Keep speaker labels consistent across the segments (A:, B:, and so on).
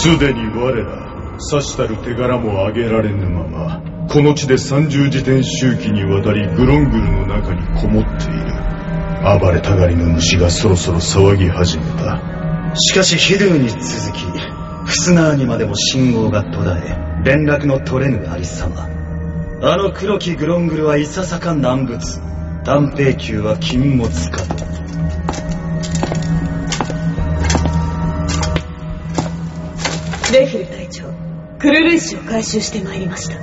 A: すでに我らさしたる手柄も挙げられぬままこの地で三十時点周期にわたりグロングルの中にこもっている。暴れたがりの虫がそろそろ騒ぎ始めた。
B: しかしヒドゥに続きフスナーにまでも信号が途絶え連絡の取れぬありさま。あの黒きグロングルはいささか難物。断平球は禁物かと
C: レフィル隊長クルル石を回収してまいりました。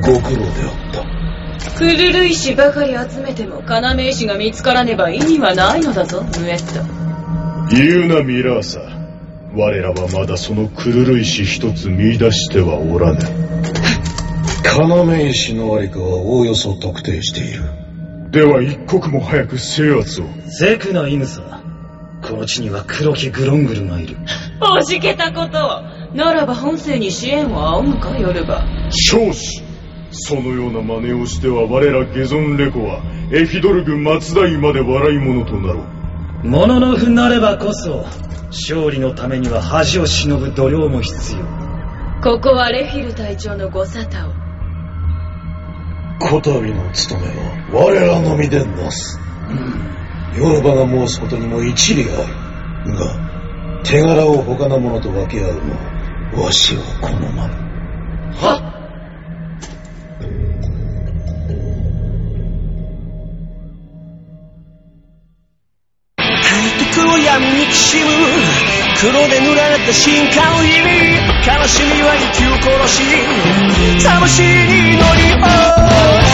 D: ご苦労であった。
C: クルル石ばかり集めても要石が見つからねば意味はないのだぞムエット。
A: 言うなミラーサ我らはまだそのクルル石一つ見出してはおらぬ。
D: 要石のありかはおおよそ特定している。
A: では一刻も早く制圧を。
B: ゼクナイヌサこの地には黒きグロングルがいる。
C: おじけたことならば本性に支援を仰ぐかヨルバ
A: 少子そのような真似をしては我らゲゾンレコはエフィドルグ松代まで笑い者となろう。
B: モノノフなればこそ勝利のためには恥を忍ぶ度量も必要。
C: ここはレフィル隊長のご沙汰を。
D: こたびの務めは我らのみでなす、ヨルバが申すことにも一理ある。が手柄を他の者と分け合うのはわしは好まぬ
B: はっ。
E: を闇にきしむ。黒で塗られた深海に悲しみは息を殺し。魂に乗り夢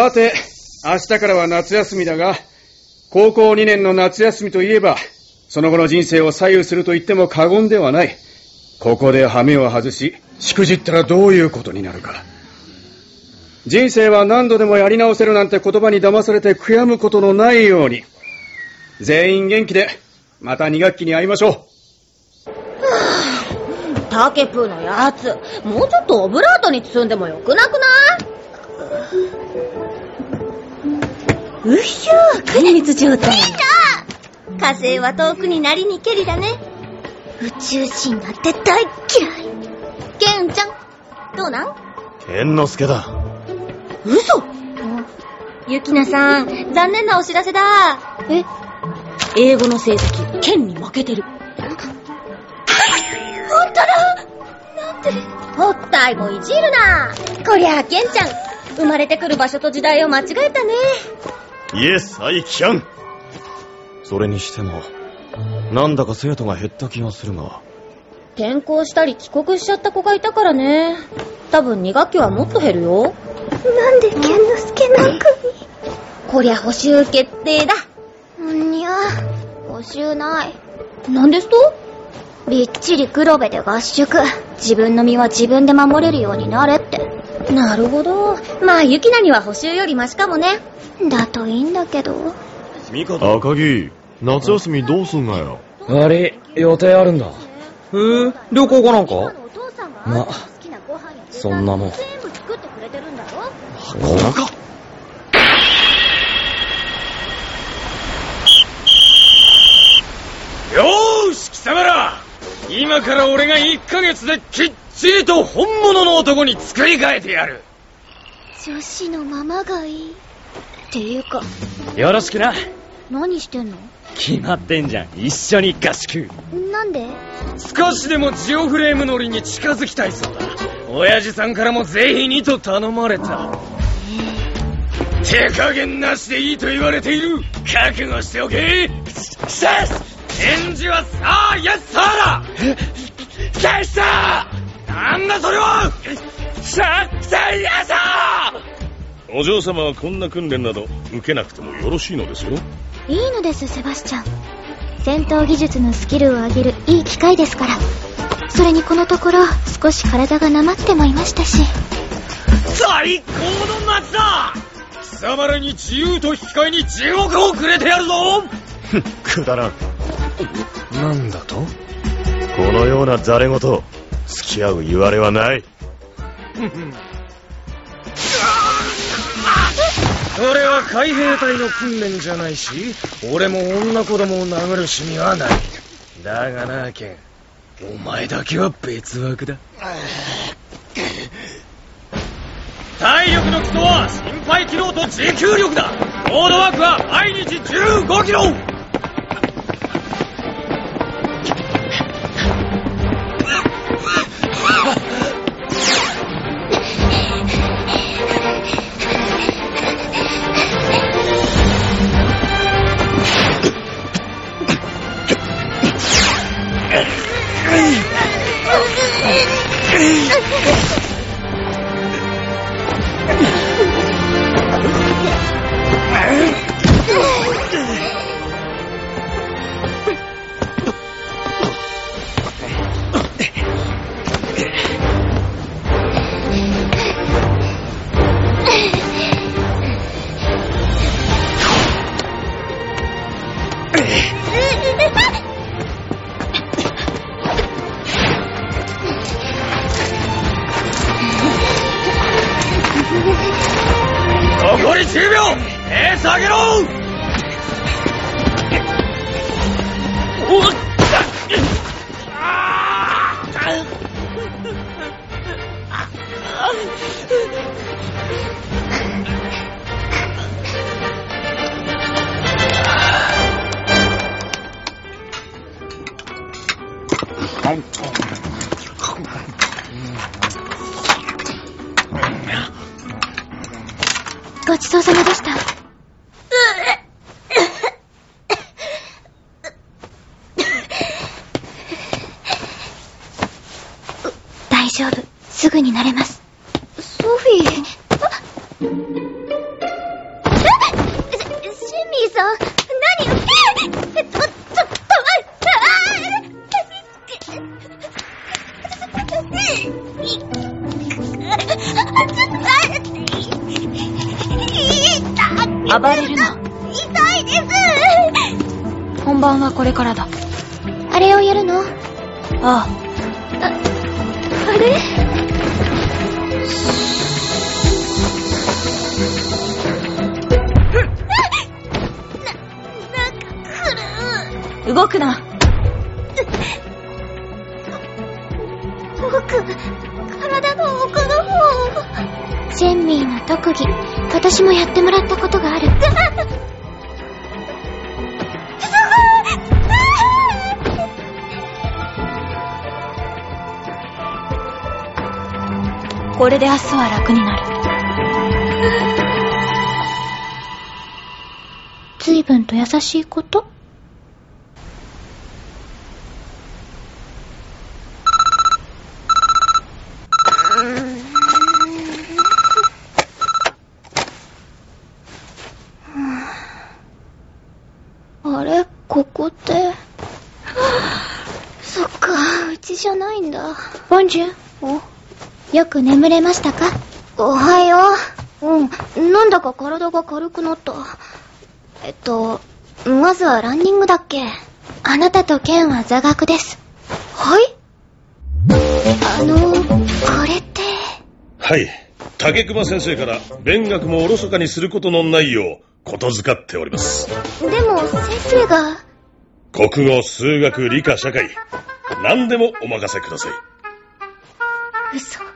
E: さて、
F: 明日からは夏休みだが、高校2年の夏休みといえば、その後の人生を左右すると言っても過言ではない。ここで羽目を外し、しくじったらどういうことになるか。人生は何度でもやり直せるなんて言葉に騙されて悔やむことのないように。全員元気で、また2学期に会いましょう。
G: タケプーのやつ、もうちょっとオブラートに包んでもよくなくない？うっひょー、国密状態。
H: 火星は遠くになりにけりだね。宇宙人なんて大嫌い。ケンちゃん、どうなん？
I: 猿之助だ。
G: 嘘
H: ゆきなさん、残念なお知らせだ。
G: え？英語の成績、ケンに負けてる。
H: 本当だなんて。ほったいもいじるな。こりゃあ、ケンちゃん、生まれてくる場所と時代を間違えたね。
I: イエス、アイキャン。それにしても、なんだか生徒が減った気がするが。
G: 転校したり帰国しちゃった子がいたからね。多分2学期はもっと減るよ。
H: なんでケンのすけなんかに。
G: こりゃ補習決定だ。
H: んにゃ、募集ない。
G: なんですと？
H: びっちり黒部で合宿。自分の身は自分で守れるようになれって。
G: なるほど。まあ、ユキナには補習よりマシかもね。
H: だといいんだけど。
I: 赤木、夏休みどうすんがよ？
J: あれ、予定あるんだ。へえ、旅行かなんか？ま、そんなもん。
H: 全部作っ
J: 今から俺が1ヶ月できっちりと本物の男に作り変えてやる。
H: 女子のままがいい。っていうか、
J: よろしくな。
H: 何してんの？
J: 決まってんじゃん。一緒に合宿。
H: なんで？
J: 少しでもジオフレーム乗りに近づきたいそうだ。親父さんからもぜひにと頼まれた。手加減なしでいいと言われている。覚悟しておけ。シェス返事はさあ、イエスサーだシェスサーなんだそれはシャ、シャイヤサー
K: お嬢様はこんな訓練など受けなくてもよろしいのですよ。
H: いいのです、セバスチャン。戦闘技術のスキルを上げるいい機会ですから。それにこのところ、少し体がなまってもいましたし。
J: 最高の夏だ貴様らに自由と引き換えに地獄をくれてやるぞ
I: くだらん。
J: なんだと？
I: このようなザレ言、付き合う言われはない。
J: それは海兵隊の訓練じゃないし、俺も女子供を殴る趣味はない。だがな、ケン。お前だけは別枠だ。体力の基礎は心肺機能と持久力だロードワークは毎日15キロ
H: ごちそうさまでした。大丈夫。すぐに慣れます。
C: れからだ。
H: あれをやるの？
C: ああ。
H: あれ？
C: 動くな。
H: 僕、体の奥の方。ジェンミーの特技、私もやってもらったことがある。
C: これで明日は楽になる。
H: 随分と優しいこと？あれ？ここって？そっか、うちじゃないんだ。ボンジュおよく眠れましたか？おはよう。うん、なんだか体が軽くなった。えっと、まずはランニングだっけ？あなたとケンは座学です。はい？あの、これって。
K: はい。竹熊先生から勉学もおろそかにすることのないよう、ことづかっております。
H: でも、先生が。
K: 国語、数学、理科、社会。何でもお任せください。
H: 嘘。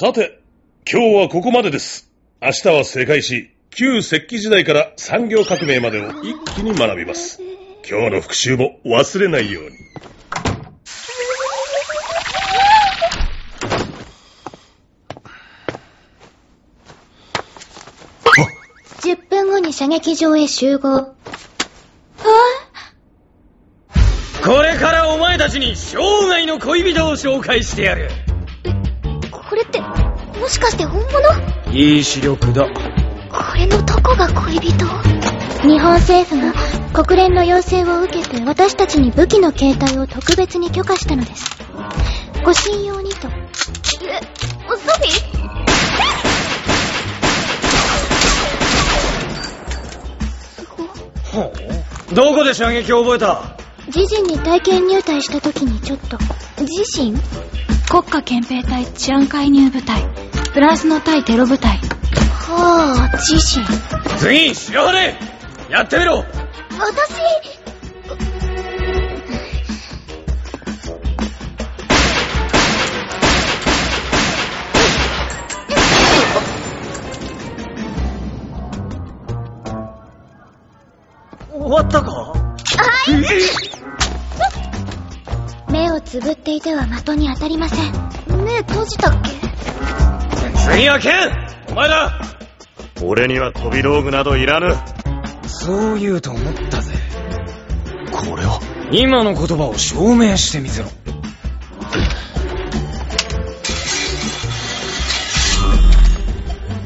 K: さて、今日はここまでです。明日は正解し、旧石器時代から産業革命までを一気に学びます。今日の復習も忘れないように。
H: 10分後に射撃場へ集合。
J: これからお前たちに生涯の恋人を紹介してやる。
H: もしかして本物？
J: いい視力だ。
H: これのどこが恋人？日本政府が国連の要請を受けて私たちに武器の携帯を特別に許可したのです。ご信用にと。え、ソフィ
J: どこで射撃を覚えた？
H: 自陣に体験入隊した時にちょっと。自陣
L: 国家憲兵隊治安介入部隊フランスの対テロ部隊。
H: はあ、自陣。
J: 次、白羽やってみろ。
H: 私、
J: 終わったか？
H: 目をつぶっていては的に当たりません。目閉じたっけ？
J: 次はケンお前だ
I: 俺には飛び道具などいらぬ。
J: そう言うと思ったぜ。
I: これは
J: 今の言葉を証明してみせろ。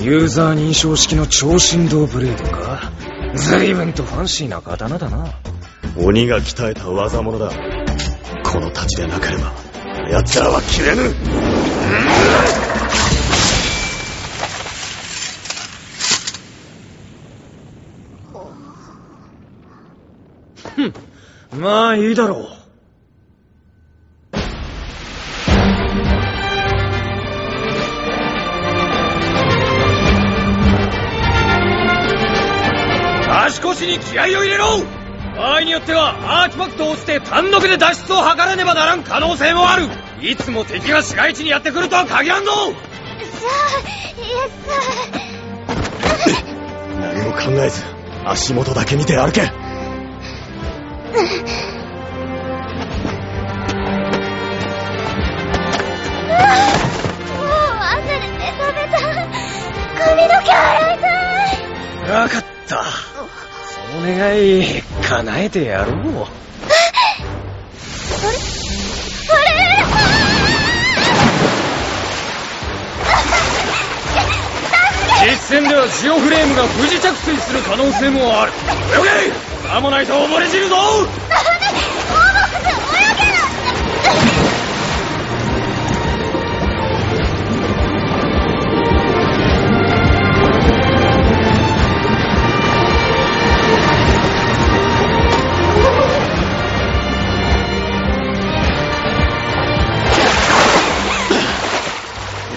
J: ユーザー認証式の超振動ブレードか。随分とファンシーな刀だな。
I: 鬼が鍛えた技物だ。この太刀でなければ、奴らは切れぬ。
J: まあいいだろう。足腰に気合を入れろ。場合によってはアーティファクトを捨て単独で脱出を図らねばならん可能性もある。いつも敵が市街地にやってくるとは限らんぞ。
I: 何も考えず、足元だけ見て歩け。
J: わかったその願い叶えてやろう。
H: あれあれ
J: 実戦ではジオフレームが不時着水する可能性もある泳げさもないと溺れ死ぬぞ！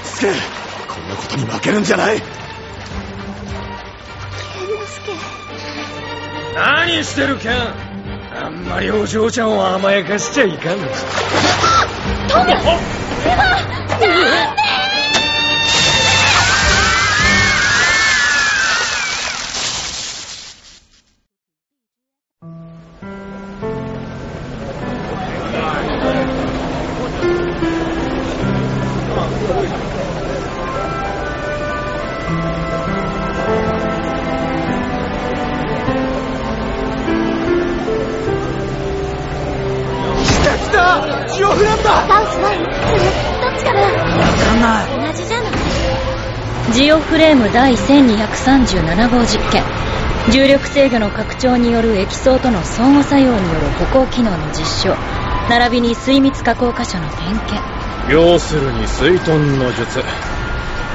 I: つけこんなことに負けるんじゃない
J: 何してるケンあんまりお嬢ちゃんを甘やかしちゃいかん
E: ジオフレーム
C: 第1237号実験。重力制御の拡張による液層との相互作用による歩行機能の実証。並びに水密加工箇所の点検。
M: 要するに水遁の術。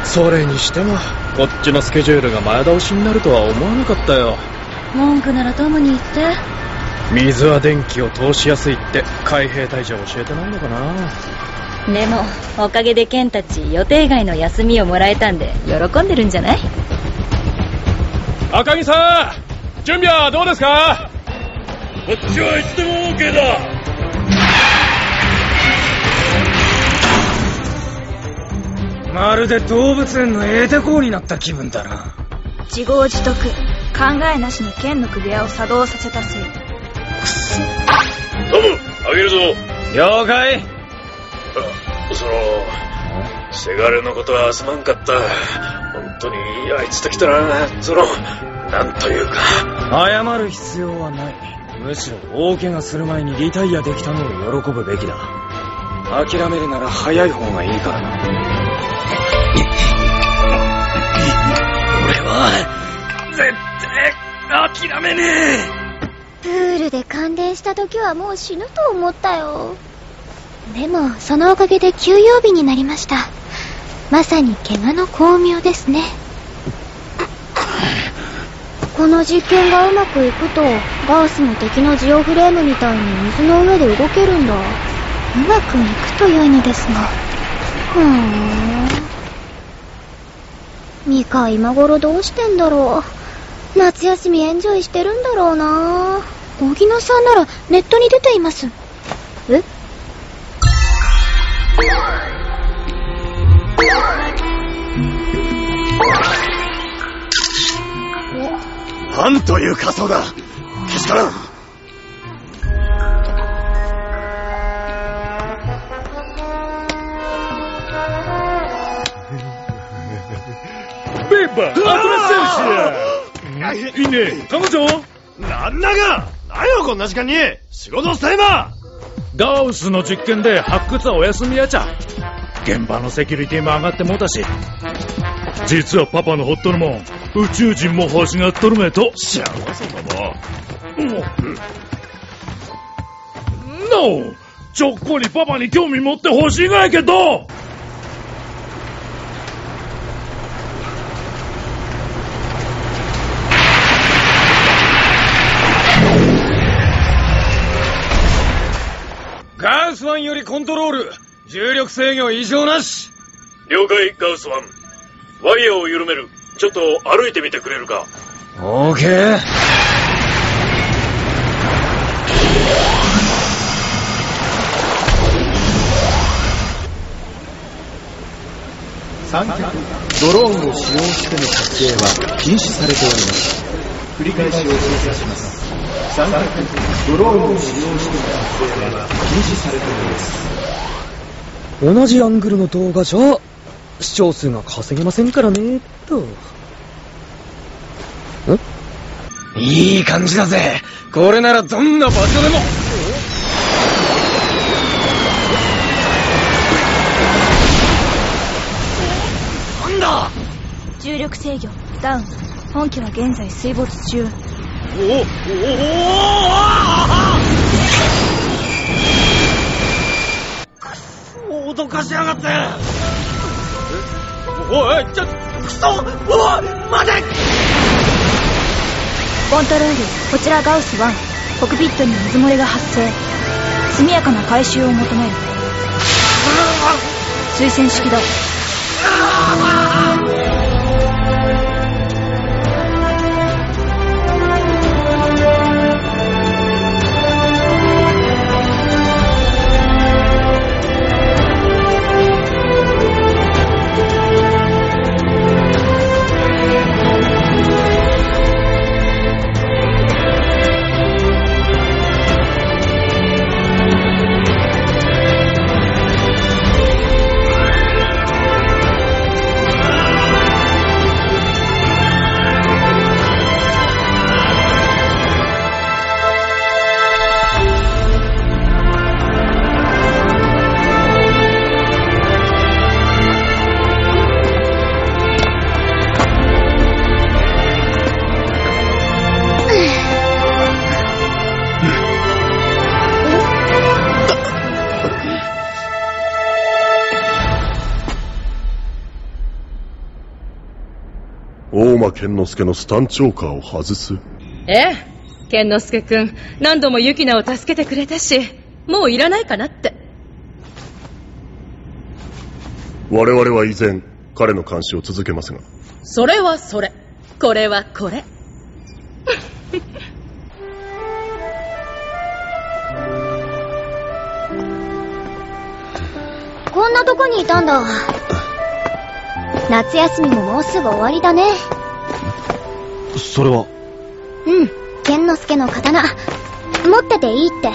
M: それにしてもこっちのスケジュールが前倒しになるとは思わなかったよ。
C: 文句ならトムに言って。
M: 水は電気を通しやすいって海兵隊じゃ教えてないのかな
C: でもおかげでケンたち予定外の休みをもらえたんで喜んでるんじゃない？
M: 赤木さん準備はどうですか？
K: こっちはいつでも OK だ
J: まるで動物園のエーテコーになった気分だな。
L: 自業自得。考えなしに剣の首輪を作動させたせい。
K: トムあげるぞ
J: 了解
K: そのせがれのことはすまんかった本当にあいつと来たらそのなんというか
J: 謝る必要はない。むしろ大怪我する前にリタイアできたのを喜ぶべきだ。諦めるなら早い方がいいからな。俺は、絶対諦めねえ
H: プールで感電した時はもう死ぬと思ったよ。でも、そのおかげで休養日になりました。まさに怪我の巧妙ですね。この実験がうまくいくと、ガウスも敵のジオフレームみたいに水の上で動けるんだ。うまくいくと良いのですが。ふーん。ミカ今頃どうしてんだろう。夏休みエンジョイしてるんだろうな
L: 荻野さんならネットに出ています。
I: なんという仮装だ。けしからん。
K: ペーパー新しいしいいね。彼女？
I: なんだが何よこんな時間に。仕事をしたいな。
M: ガウスの実験で発掘はお休みやちゃ。現場のセキュリティも上がってもうたし。
K: 実はパパのほっとるもん宇宙人も欲しがっとるめと。幸せだなノーちょっこりパパに興味持って欲しいがやけど。
J: ガウスワンよりコントロール。重力制御異常なし。
K: 了解ガウスワンワイヤーを緩める。ちょっと歩いてみてくれるか。
J: オーケー
N: 三脚ドローンを使用しての撮影は禁止されております。繰り返しお知らせします。三脚ドローンを使用しての撮影は禁止されております。
O: 同じアングルの動画じゃ、視聴数が稼げませんからね、と。
J: いい感じだぜこれならどんな場所でも
L: なんだ？重力制御、ダウン。本機は現在水没中。
J: おおお脅かしやがっておいちょクソおい待て
L: コントロール、こちらガウス1。コクピットに水漏れが発生。速やかな回収を求める。推薦式だ。
P: 大間健之助のスタンチョーカーを外す。
Q: ええ。健之助君何度もユキナを助けてくれたしもういらないかなって。
P: 我々は依然彼の監視を続けますが。
Q: それはそれ。これはこれ。
L: こんなとこにいたんだ。夏休みももうすぐ終わりだね。
I: それは、
L: うん、剣之助の刀。持ってていいって。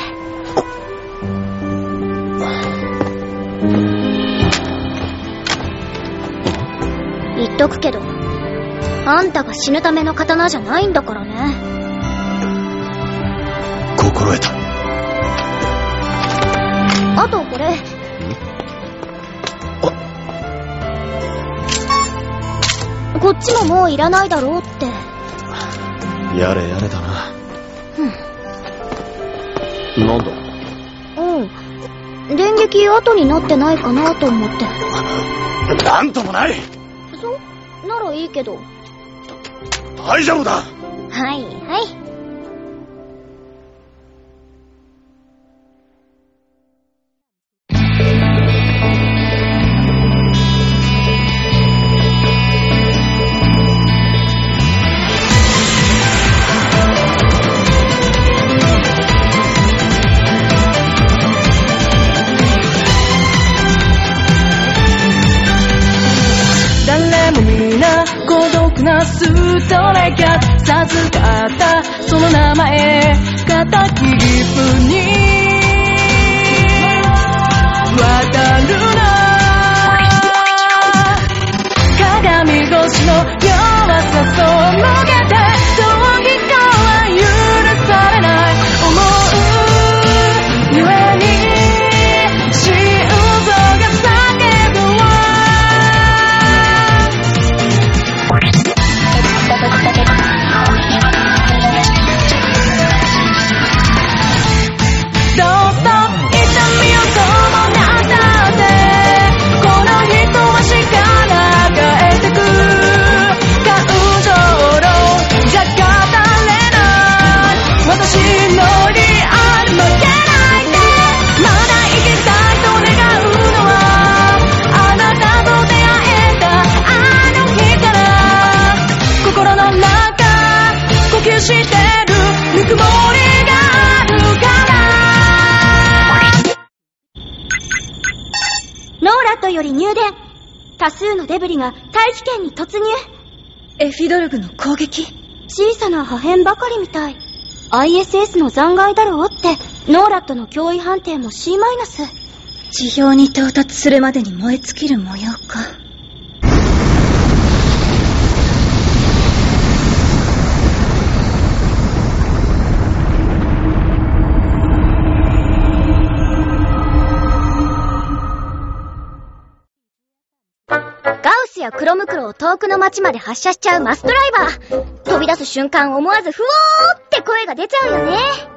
L: 言っとくけど、あんたが死ぬための刀じゃないんだからね。
I: 心得た。
L: あとこれ。こっちももういらないだろうって。
I: やれやれだな。なんだ
L: うん。電撃後になってないかなと思って。
I: なんともない
L: そうならいいけど。
I: 大丈夫だ
L: はい、はい。
H: ートより入電。多数のデブリが大気圏に突入。エフィドルグの攻撃？小さな破片ばかりみたい。ISS の残骸だろうって。ノーラットの脅威判定も C マイナス。地表に到達するまでに燃え尽きる模様か
L: スやクロムクロを遠くの街まで発射しちゃうマスドライバー。飛び出す瞬間思わずふおーって声が出ちゃうよね。